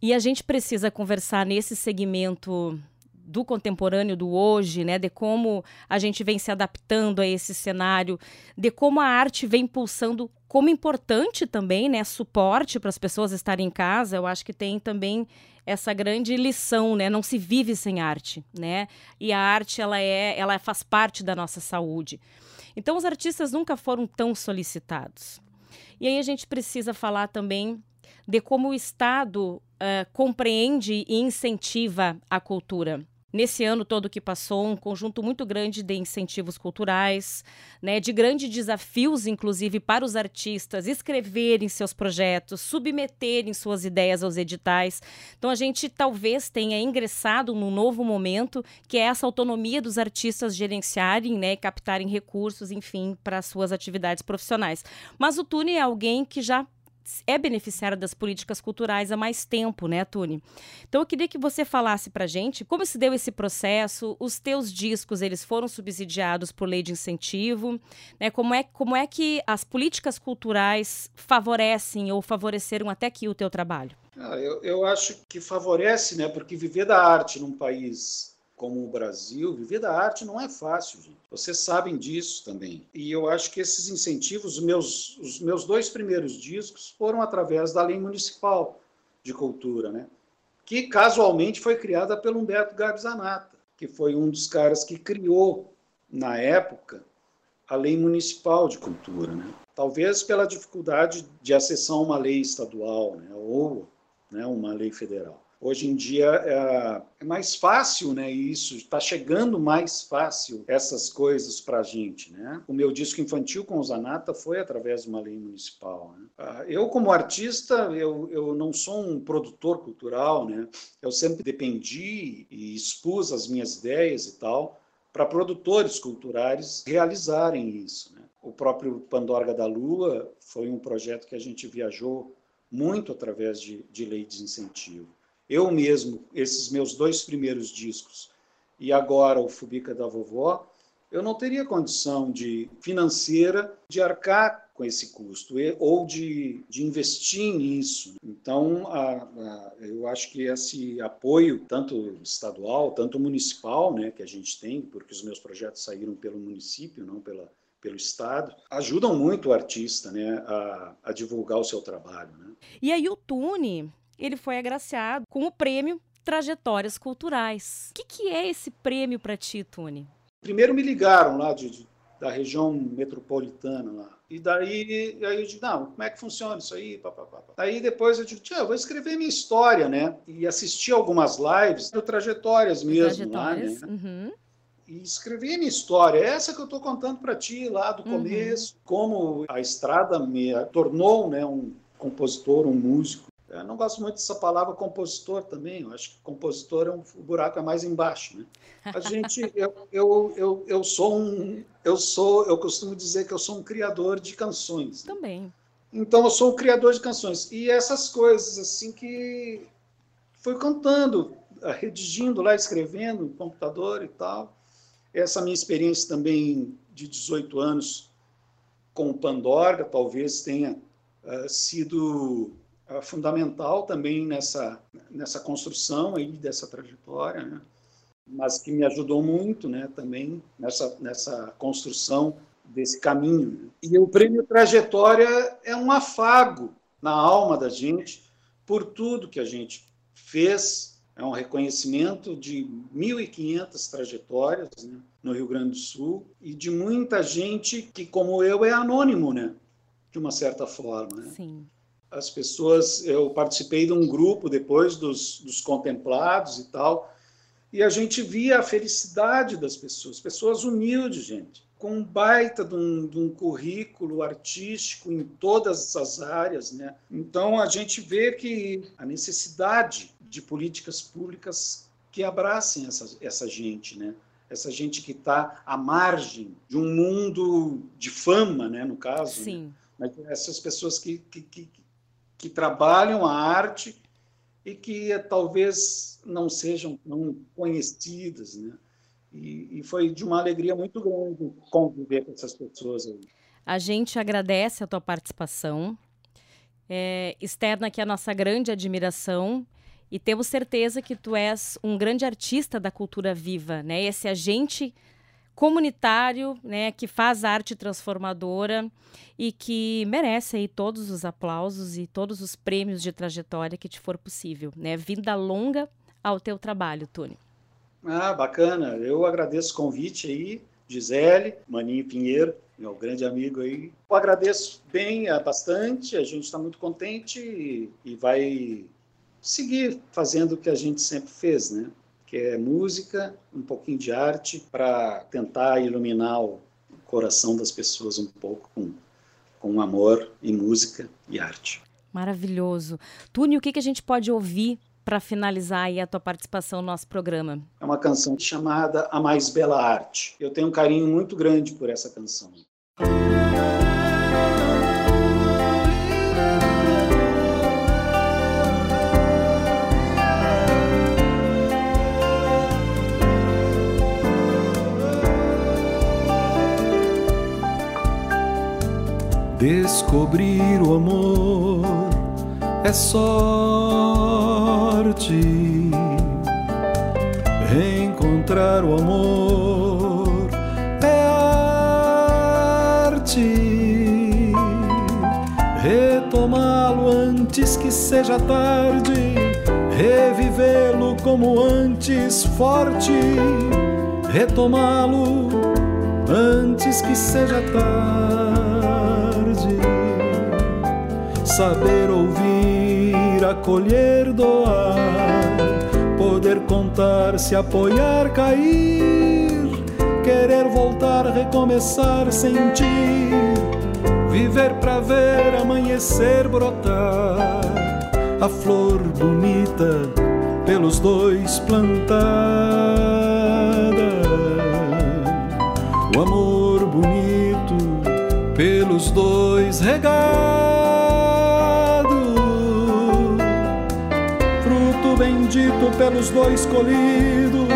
E a gente precisa conversar nesse segmento do contemporâneo, do hoje, né, de como a gente vem se adaptando a esse cenário, de como a arte vem pulsando como importante também, né, suporte para as pessoas estarem em casa. Eu acho que tem também essa grande lição, né? Não se vive sem arte, né? E a arte ela é, ela faz parte da nossa saúde. Então os artistas nunca foram tão solicitados. E aí a gente precisa falar também de como o Estado uh, compreende e incentiva a cultura. Nesse ano todo que passou, um conjunto muito grande de incentivos culturais, né, de grandes desafios, inclusive, para os artistas escreverem seus projetos, submeterem suas ideias aos editais. Então, a gente talvez tenha ingressado num novo momento, que é essa autonomia dos artistas gerenciarem, né, captarem recursos, enfim, para suas atividades profissionais. Mas o Tune é alguém que já é beneficiária das políticas culturais há mais tempo, né, Tune? Então eu queria que você falasse pra gente como se deu esse processo, os teus discos, eles foram subsidiados por lei de incentivo, né? Como é, como é que as políticas culturais favorecem ou favoreceram até aqui o teu trabalho? Ah, eu, eu acho que favorece, né? Porque viver da arte num país como o Brasil, viver da arte não é fácil, gente. Vocês sabem disso também. E eu acho que esses incentivos, os meus, os meus dois primeiros discos foram através da lei municipal de cultura, né? que casualmente foi criada pelo Humberto Gabzanata, que foi um dos caras que criou, na época, a lei municipal de cultura. Né? Talvez pela dificuldade de acessar uma lei estadual né? ou né, uma lei federal. Hoje em dia é, é mais fácil, né? Isso está chegando mais fácil essas coisas para a gente, né? O meu disco infantil com o Zanata foi através de uma lei municipal. Né? Ah, eu como artista, eu, eu não sou um produtor cultural, né? Eu sempre dependi e expus as minhas ideias e tal para produtores culturais realizarem isso. Né? O próprio Pandorga da Lua foi um projeto que a gente viajou muito através de, de lei de incentivo. Eu mesmo, esses meus dois primeiros discos e agora o Fubica da Vovó, eu não teria condição de financeira de arcar com esse custo ou de, de investir nisso. Então, a, a, eu acho que esse apoio, tanto estadual, tanto municipal, né, que a gente tem, porque os meus projetos saíram pelo município, não pela, pelo Estado, ajudam muito o artista né, a, a divulgar o seu trabalho. Né? E aí o Tune, ele foi agraciado com o prêmio Trajetórias Culturais. O que, que é esse prêmio para ti, Tune? Primeiro me ligaram lá de, de, da região metropolitana lá. E daí aí eu digo, não, como é que funciona isso aí? Pá, pá, pá. Aí depois eu digo, tia, eu vou escrever minha história, né? E assistir algumas lives Trajetórias mesmo Trajetórias, lá, né? Uhum. E escrever minha história, essa que eu estou contando para ti lá do uhum. começo, como a estrada me tornou né, um compositor, um músico, eu não gosto muito dessa palavra compositor também. Eu acho que compositor é um, o buraco é mais embaixo, né? A gente, eu, eu, eu, eu sou um, eu sou, eu costumo dizer que eu sou um criador de canções. Né? Também. Então eu sou um criador de canções e essas coisas assim que fui cantando, redigindo lá, escrevendo no computador e tal. Essa minha experiência também de 18 anos com o Pandorga talvez tenha uh, sido fundamental também nessa, nessa construção aí dessa trajetória, né? mas que me ajudou muito né, também nessa, nessa construção desse caminho. Né? E o prêmio Trajetória é um afago na alma da gente por tudo que a gente fez, é um reconhecimento de 1.500 trajetórias né, no Rio Grande do Sul e de muita gente que, como eu, é anônimo, né, de uma certa forma. Né? Sim as pessoas, eu participei de um grupo depois dos, dos contemplados e tal, e a gente via a felicidade das pessoas, pessoas humildes, gente, com um baita de um, de um currículo artístico em todas as áreas, né? Então a gente vê que a necessidade de políticas públicas que abracem essa, essa gente, né? Essa gente que está à margem de um mundo de fama, né? No caso, Sim. Né? Mas essas pessoas que, que, que, que trabalham a arte e que talvez não sejam tão conhecidas, né? E, e, foi de uma alegria muito grande conviver com essas pessoas aí. A gente agradece a tua participação, é, externa aqui a nossa grande admiração e temos certeza que tu és um grande artista da cultura viva, né? Esse agente comunitário, né, que faz arte transformadora e que merece aí todos os aplausos e todos os prêmios de trajetória que te for possível, né? Vinda longa ao teu trabalho, Tony. Ah, bacana. Eu agradeço o convite aí, Gisele, Maninho Pinheiro, meu grande amigo aí. Eu agradeço bem, é, bastante, a gente está muito contente e, e vai seguir fazendo o que a gente sempre fez, né? Que é música, um pouquinho de arte, para tentar iluminar o coração das pessoas um pouco com, com amor e música e arte. Maravilhoso. Tune, o que, que a gente pode ouvir para finalizar aí a tua participação no nosso programa? É uma canção chamada A Mais Bela Arte. Eu tenho um carinho muito grande por essa canção. Descobrir o amor é sorte. Encontrar o amor é arte. Retomá-lo antes que seja tarde, revivê-lo como antes forte, retomá-lo antes que seja tarde. Saber ouvir, acolher, doar, poder contar, se apoiar, cair, querer voltar, recomeçar, sentir, viver para ver amanhecer brotar, a flor bonita pelos dois plantada o amor bonito pelos dois regado, bendito pelos dois colhido,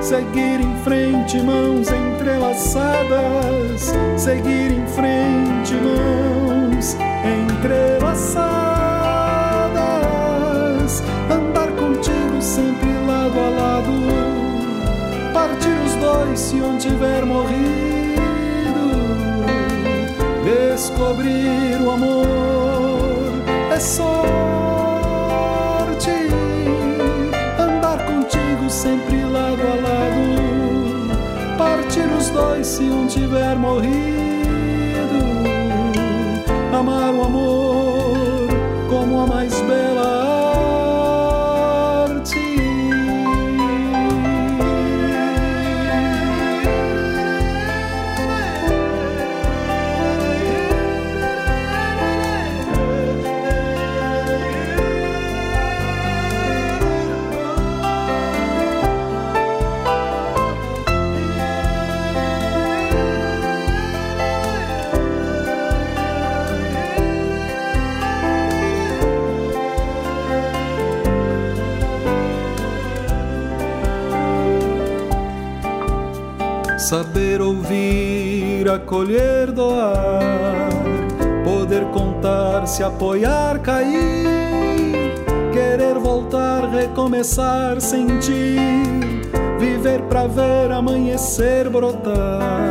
seguir em frente, mãos entrelaçadas, seguir em frente, mãos entrelaçadas, andar contigo sempre lado a lado partir os dois se um tiver morrido. Descobrir o amor é sorte. Se um tiver morrido. Amar o amor acolher, doar, poder contar, se apoiar, cair, querer voltar, recomeçar, sentir, viver pra ver amanhecer brotar,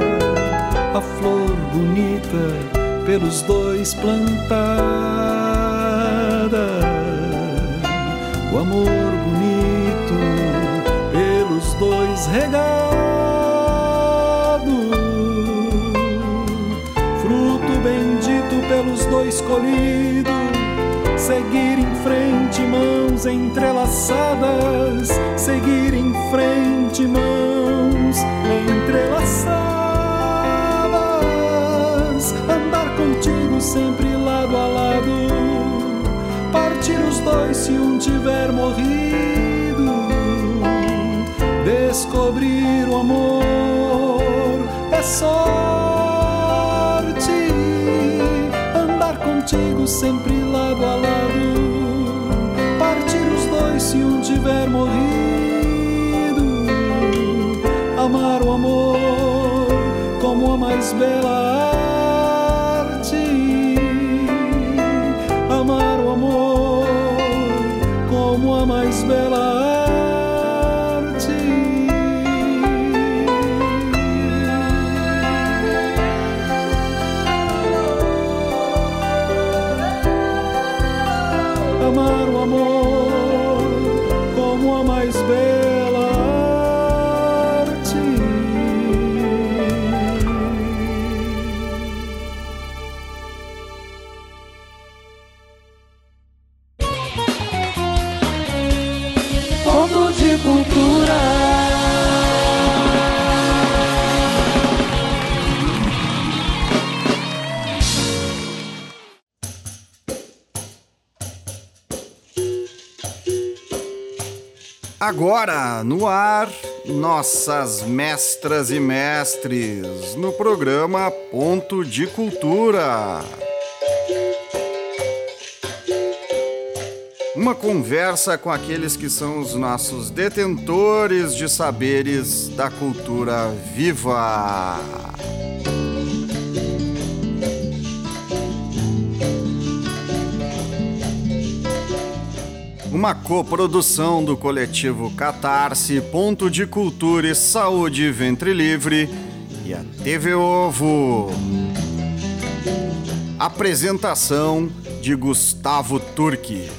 a flor bonita pelos dois plantada, o amor bonito pelos dois regados pelos dois colhido, seguir em frente, mãos entrelaçadas, seguir em frente, mãos entrelaçadas, andar contigo sempre lado a lado, partir os dois se um tiver morrido, descobrir o amor contigo sempre lado a lado. Partir os dois se um tiver morrido. Amar o amor como a mais bela Agora, no ar, nossas mestras e mestres, no programa Ponto de Cultura. Uma conversa com aqueles que são os nossos detentores de saberes da cultura viva. Uma coprodução do coletivo Catarse, Ponto de Cultura e Saúde Ventre Livre e a TV Ovo. Apresentação de Gustavo Turque.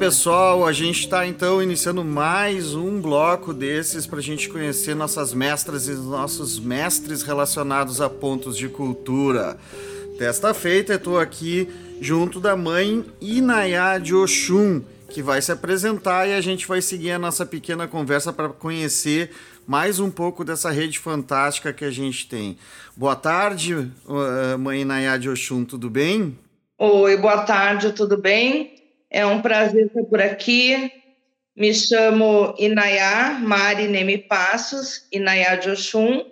Pessoal, a gente está então iniciando mais um bloco desses para a gente conhecer nossas mestras e nossos mestres relacionados a pontos de cultura. Desta feita, eu estou aqui junto da mãe Inayá de Oxum, que vai se apresentar e a gente vai seguir a nossa pequena conversa para conhecer mais um pouco dessa rede fantástica que a gente tem. Boa tarde, mãe Inayá de Oxum, tudo bem? Oi, boa tarde, tudo bem? É um prazer estar por aqui. Me chamo Inayá Mari Nemi Passos, Inayá de Oxum,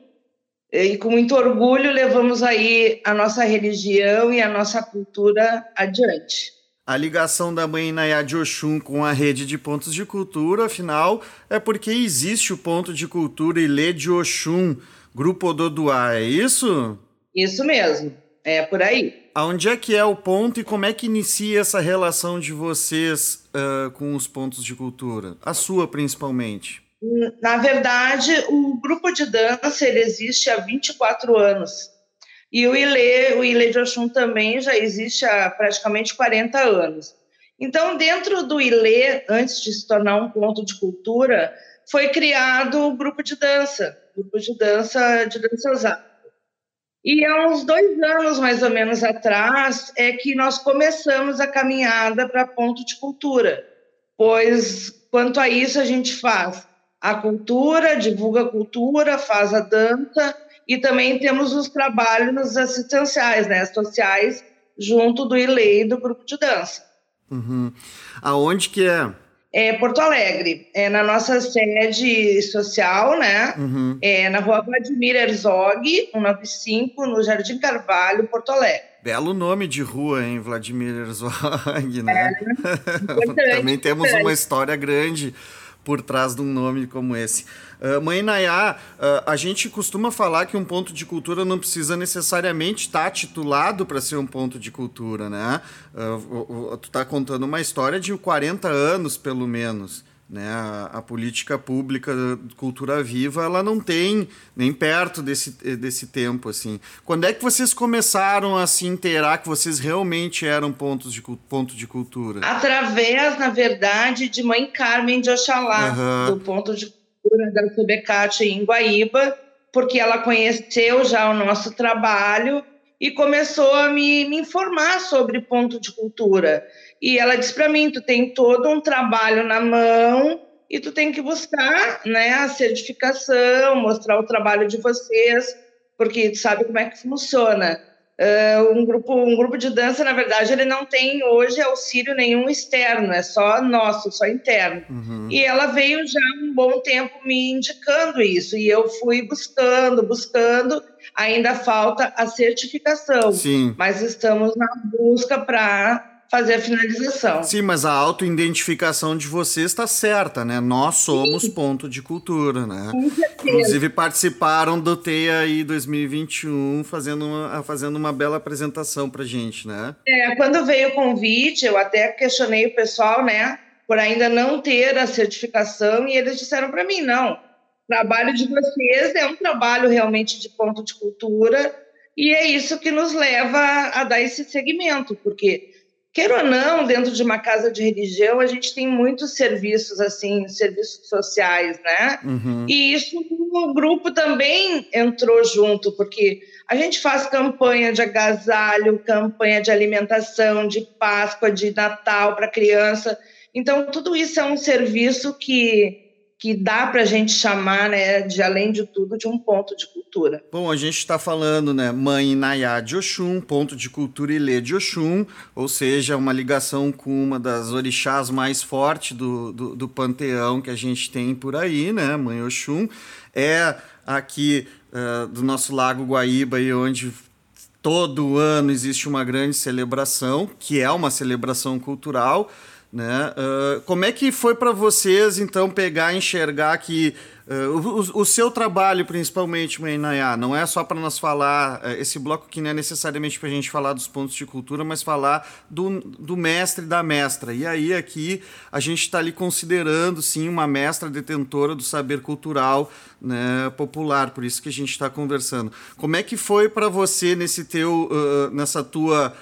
e com muito orgulho levamos aí a nossa religião e a nossa cultura adiante. A ligação da mãe Inayá de Oxum com a rede de pontos de cultura, afinal, é porque existe o ponto de cultura Ilê de Oxum, Grupo Ododuá, é isso? Isso mesmo, é por aí. Aonde é que é o ponto e como é que inicia essa relação de vocês uh, com os pontos de cultura? A sua, principalmente. Na verdade, o grupo de dança ele existe há 24 anos. E o Ilê, o Ilê de Oxum também já existe há praticamente 40 anos. Então, dentro do Ilê, antes de se tornar um ponto de cultura, foi criado o grupo de dança, grupo de dança de dança e há uns dois anos, mais ou menos, atrás, é que nós começamos a caminhada para ponto de cultura, pois, quanto a isso, a gente faz a cultura, divulga a cultura, faz a dança e também temos os trabalhos assistenciais, né, sociais, junto do ILEI do grupo de dança. Uhum. Aonde que é? É Porto Alegre, é na nossa sede social, né? Uhum. É na rua Vladimir Herzog, 195, no Jardim Carvalho, Porto Alegre. Belo nome de rua, hein, Vladimir Herzog, né? É, Também temos uma história grande por trás de um nome como esse. Uh, mãe Nayá, uh, a gente costuma falar que um ponto de cultura não precisa necessariamente estar titulado para ser um ponto de cultura, né? Uh, tu está contando uma história de 40 anos, pelo menos. Né? A, a, política pública cultura viva ela não tem nem perto desse, desse tempo assim. Quando é que vocês começaram a se inteirar que vocês realmente eram pontos de, ponto de cultura? Através, na verdade, de Mãe Carmen de Oxalá, uhum. do ponto de cultura da Subecate em Guaíba, porque ela conheceu já o nosso trabalho e começou a me, me informar sobre ponto de cultura. E ela disse para mim: tu tem todo um trabalho na mão e tu tem que buscar né, a certificação, mostrar o trabalho de vocês, porque tu sabe como é que funciona. Uh, um, grupo, um grupo de dança, na verdade, ele não tem hoje auxílio nenhum externo, é só nosso, só interno. Uhum. E ela veio já um bom tempo me indicando isso, e eu fui buscando, buscando. Ainda falta a certificação, Sim. mas estamos na busca para fazer a finalização. Sim, mas a autoidentificação de vocês está certa, né? Nós somos Sim. ponto de cultura, né? Com certeza. Inclusive participaram do TEA aí 2021 fazendo uma, fazendo uma bela apresentação pra gente, né? É, quando veio o convite, eu até questionei o pessoal, né? Por ainda não ter a certificação e eles disseram para mim, não, trabalho de vocês é um trabalho realmente de ponto de cultura e é isso que nos leva a dar esse segmento, porque queira ou não, dentro de uma casa de religião, a gente tem muitos serviços, assim, serviços sociais, né? Uhum. E isso o grupo também entrou junto, porque a gente faz campanha de agasalho, campanha de alimentação, de Páscoa, de Natal para criança. Então, tudo isso é um serviço que que dá para a gente chamar, né, de além de tudo, de um ponto de cultura. Bom, a gente está falando, né, Mãe Nayá de Oxum, ponto de cultura Ilê de Oxum, ou seja, uma ligação com uma das orixás mais fortes do, do, do panteão que a gente tem por aí, né, Mãe Oxum, é aqui uh, do nosso Lago Guaíba, e onde todo ano existe uma grande celebração, que é uma celebração cultural, Né? Uh, como é que foi para vocês, então, pegar enxergar que Uh, o, o, seu trabalho, principalmente, Mãe Nayá, não é só para nós falar, uh, esse bloco que não é necessariamente para a gente falar dos pontos de cultura, mas falar do, do mestre da mestra. E aí, aqui, a gente está ali considerando, sim, uma mestra detentora do saber cultural né, popular, por isso que a gente está conversando. Como é que foi para você, nesse teu, uh, nessa tua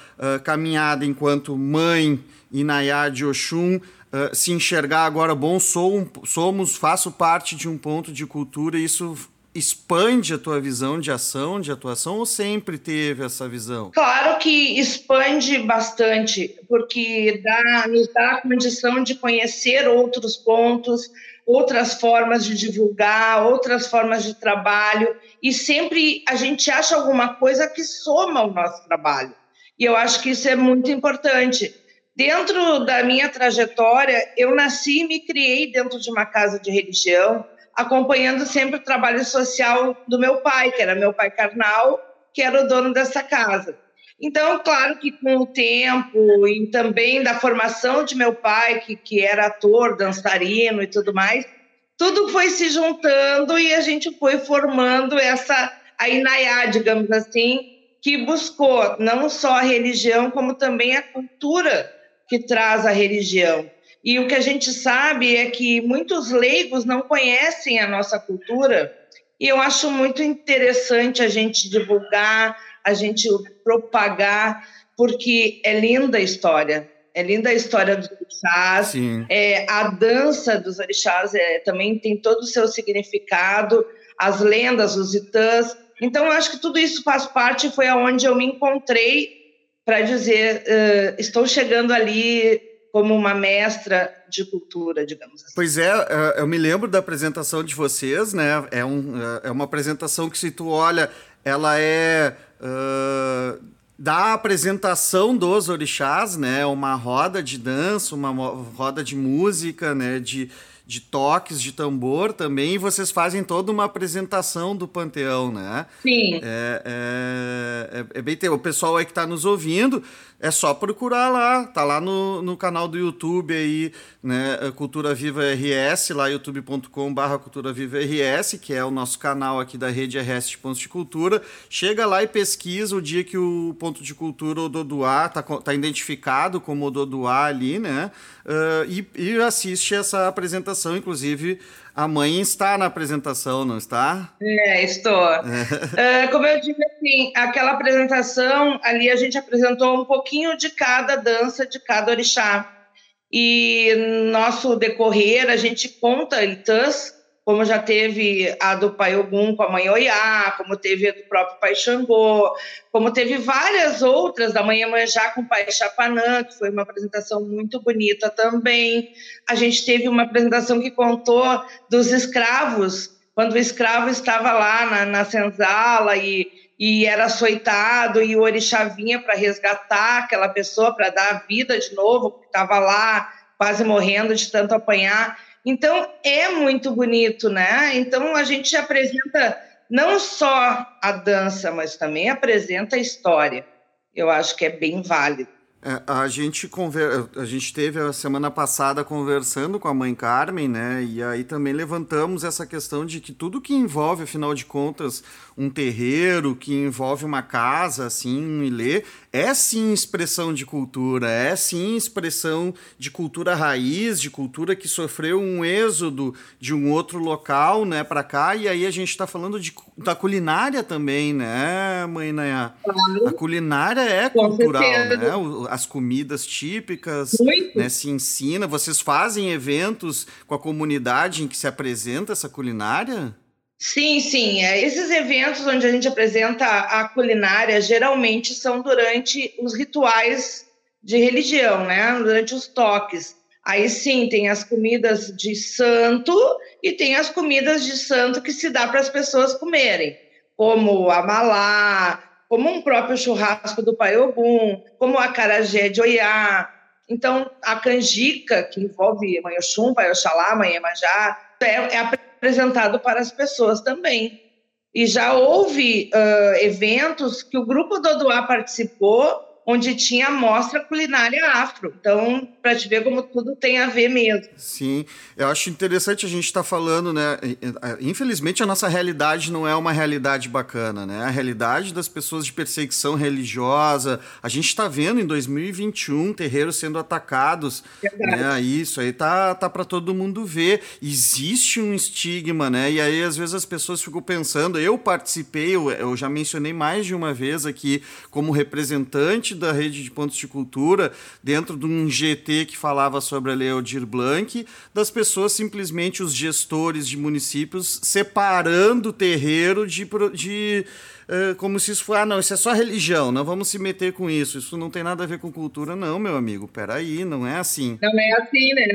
caminhada enquanto mãe Inayá de Oxum, uh, se enxergar agora, bom, sou um, somos, faço parte de um ponto de cultura, isso expande a tua visão de ação, de atuação, ou sempre teve essa visão? Claro que expande bastante, porque dá, nos dá a condição de conhecer outros pontos, outras formas de divulgar, outras formas de trabalho, e sempre a gente acha alguma coisa que soma o nosso trabalho. E eu acho que isso é muito importante. Dentro da minha trajetória, eu nasci e me criei dentro de uma casa de religião, acompanhando sempre o trabalho social do meu pai, que era meu pai carnal, que era o dono dessa casa. Então, claro que com o tempo e também da formação de meu pai, que, que era ator, dançarino e tudo mais, tudo foi se juntando e a gente foi formando essa a Inaiá, digamos assim, que buscou não só a religião, como também a cultura que traz a religião. E o que a gente sabe é que muitos leigos não conhecem a nossa cultura, e eu acho muito interessante a gente divulgar, a gente propagar, porque é linda a história. É linda a história dos orixás, é, a dança dos orixás é, também tem todo o seu significado, as lendas, os itãs. Então, eu acho que tudo isso faz parte, foi aonde eu me encontrei para dizer uh, estou chegando ali como uma mestra de cultura, digamos assim. Pois é, eu me lembro da apresentação de vocês, né? É, um, é uma apresentação que se tu olha, ela é uh, da apresentação dos orixás, né? Uma roda de dança, uma roda de música, né? De, de toques de tambor também, e vocês fazem toda uma apresentação do Panteão, né? Sim. É, é, é, é bem. O pessoal aí que está nos ouvindo é só procurar lá, tá lá no, no canal do YouTube aí, né, Cultura Viva RS, lá youtube.com/barra Cultura Viva RS, que é o nosso canal aqui da rede RS de Pontos de Cultura. Chega lá e pesquisa o dia que o ponto de cultura Ododuá tá, tá identificado como Ododuá ali, né, uh, e, e assiste essa apresentação, inclusive a mãe está na apresentação, não está? É, estou. É. Uh, como eu disse, assim, aquela apresentação ali a gente apresentou um pouquinho de cada dança, de cada orixá. E nosso decorrer, a gente conta itãs como já teve a do Pai Ogum com a Mãe Oiá, como teve a do próprio Pai Xangô, como teve várias outras da Mãe Manjá com o Pai Chapanã, que foi uma apresentação muito bonita também. A gente teve uma apresentação que contou dos escravos, quando o escravo estava lá na, na senzala e, e era açoitado, e o orixá vinha para resgatar aquela pessoa, para dar vida de novo, porque estava lá quase morrendo de tanto apanhar. Então, é muito bonito, né? Então, a gente apresenta não só a dança, mas também apresenta a história. Eu acho que é bem válido. É, a gente conver... a gente teve a semana passada conversando com a mãe Carmen, né? E aí também levantamos essa questão de que tudo que envolve, afinal de contas, um terreiro, que envolve uma casa, assim, um ilê, é sim expressão de cultura, é sim expressão de cultura raiz, de cultura que sofreu um êxodo de um outro local, né, para cá. E aí a gente está falando de, da culinária também, né, mãe Nayá? A culinária é cultural, né? As comidas típicas, né, se ensina. Vocês fazem eventos com a comunidade em que se apresenta essa culinária? Sim, sim. É, esses eventos onde a gente apresenta a culinária geralmente são durante os rituais de religião, né? Durante os toques. Aí sim, tem as comidas de santo e tem as comidas de santo que se dá para as pessoas comerem, como a malá, como um próprio churrasco do Pai Ogum, como a carajé de Oiá. Então, a canjica, que envolve Mãe Oxum, Pai Oxalá, Mãe Emanjá, é, é a apresentado para as pessoas também. E já houve uh, eventos que o grupo do Odoá participou onde tinha mostra culinária afro. Então, para te ver como tudo tem a ver mesmo. Sim, eu acho interessante a gente estar tá falando, né? Infelizmente, a nossa realidade não é uma realidade bacana, né? A realidade das pessoas de perseguição religiosa. A gente está vendo em 2021 terreiros sendo atacados. Né? Isso aí tá, tá para todo mundo ver. Existe um estigma, né? E aí, às vezes, as pessoas ficam pensando. Eu participei, eu, eu já mencionei mais de uma vez aqui, como representante da rede de pontos de cultura, dentro de um GT que falava sobre a Lei Aldir Blanc, das pessoas simplesmente, os gestores de municípios, separando o terreiro de. de uh, como se isso fosse, ah, não, isso é só religião, não vamos se meter com isso, isso não tem nada a ver com cultura, não, meu amigo, peraí, não é assim. Não é assim, né?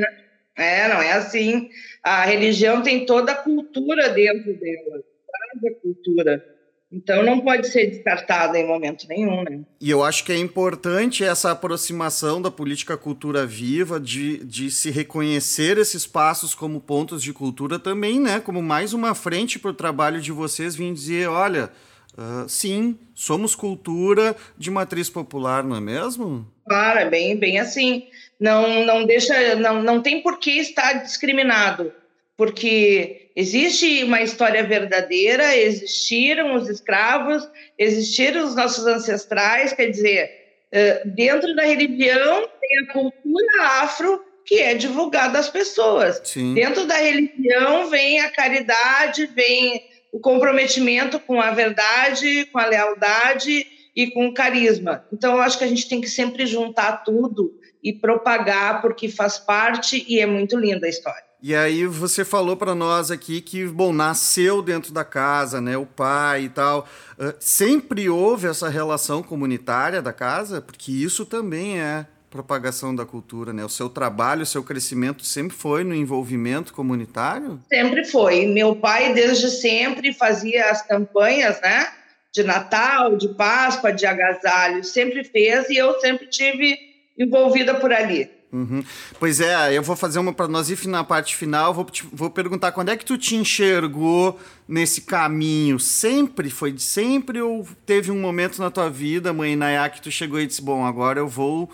É, não é assim. A religião tem toda a cultura dentro dela, toda a cultura. Então não pode ser descartada em momento nenhum, né? E eu acho que é importante essa aproximação da política cultura viva, de, de se reconhecer esses passos como pontos de cultura também, né? Como mais uma frente para o trabalho de vocês vir dizer, olha, uh, sim, somos cultura de matriz popular, não é mesmo? Claro, é bem, bem assim. Não, não deixa, não, não tem por que estar discriminado porque existe uma história verdadeira, existiram os escravos, existiram os nossos ancestrais, quer dizer, dentro da religião tem a cultura afro que é divulgada às pessoas. Sim. Dentro da religião vem a caridade, vem o comprometimento com a verdade, com a lealdade e com o carisma. Então, eu acho que a gente tem que sempre juntar tudo e propagar, porque faz parte e é muito linda a história. E aí você falou para nós aqui que, bom, nasceu dentro da casa, né, o pai e tal. Uh, sempre houve essa relação comunitária da casa, porque isso também é propagação da cultura, né? O seu trabalho, o seu crescimento sempre foi no envolvimento comunitário? Sempre foi. Meu pai desde sempre fazia as campanhas, né? De Natal, de Páscoa, de agasalho, sempre fez e eu sempre tive envolvida por ali. Uhum. Pois é, eu vou fazer uma para nós ir na parte final. Vou, te, vou perguntar quando é que tu te enxergou nesse caminho? Sempre foi de sempre ou teve um momento na tua vida, mãe Nayá, que tu chegou e disse: Bom, agora eu vou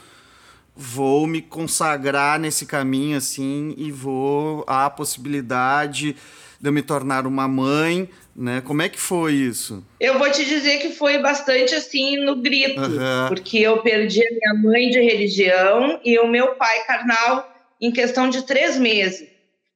vou me consagrar nesse caminho assim e vou a possibilidade de eu me tornar uma mãe, né? Como é que foi isso? Eu vou te dizer que foi bastante assim no grito, uhum. porque eu perdi a minha mãe de religião e o meu pai carnal em questão de três meses.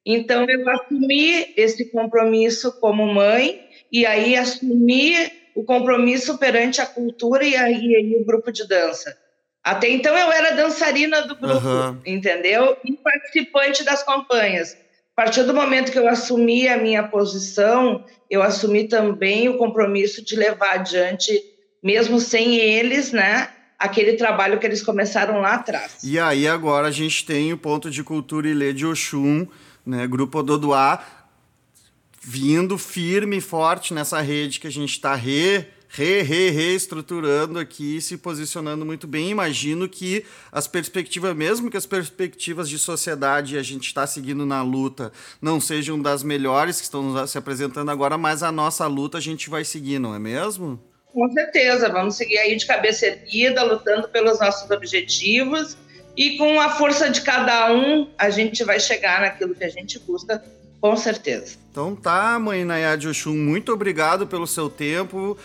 Então eu assumi esse compromisso como mãe e aí assumi o compromisso perante a cultura e aí, aí o grupo de dança. Até então eu era dançarina do grupo, uhum. entendeu? E participante das campanhas. Partir do momento que eu assumi a minha posição, eu assumi também o compromisso de levar adiante, mesmo sem eles, né? Aquele trabalho que eles começaram lá atrás. E aí agora a gente tem o ponto de cultura Ilê de Oxum, né? Grupo Ododoá, vindo firme e forte nessa rede que a gente está re re, re, reestruturando aqui, se posicionando muito bem. Imagino que as perspectivas, mesmo que as perspectivas de sociedade a gente está seguindo na luta não sejam das melhores que estão se apresentando agora, mas a nossa luta a gente vai seguir, não é mesmo? Com certeza, vamos seguir aí de cabeça erguida, lutando pelos nossos objetivos e com a força de cada um a gente vai chegar naquilo que a gente busca, com certeza. Então tá, mãe Nayade Oxum, muito obrigado pelo seu tempo.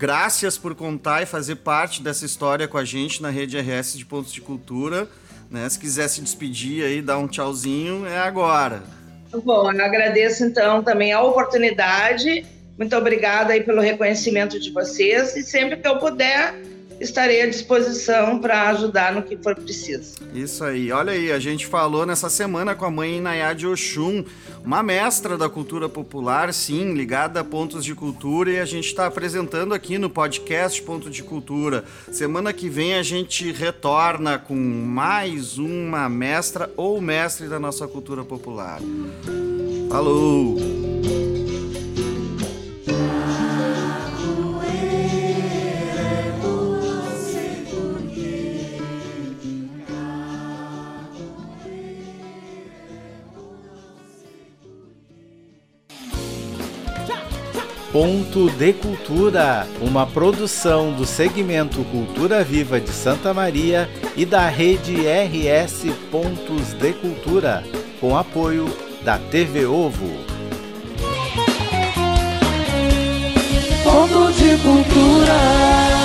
Graças por contar e fazer parte dessa história com a gente na rede RS de Pontos de Cultura. Né? Se quiser se despedir aí, dar um tchauzinho, é agora. Bom, eu agradeço então também a oportunidade. Muito obrigada aí pelo reconhecimento de vocês e sempre que eu puder estarei à disposição para ajudar no que for preciso. Isso aí. Olha aí, a gente falou nessa semana com a mãe Nayade Oxum, uma mestra da cultura popular, sim, ligada a pontos de cultura, e a gente está apresentando aqui no podcast Ponto de Cultura. Semana que vem a gente retorna com mais uma mestra ou mestre da nossa cultura popular. Falou! Ponto de Cultura, uma produção do segmento Cultura Viva de Santa Maria e da rede RS Pontos de Cultura, com apoio da TV Ovo. Ponto de Cultura.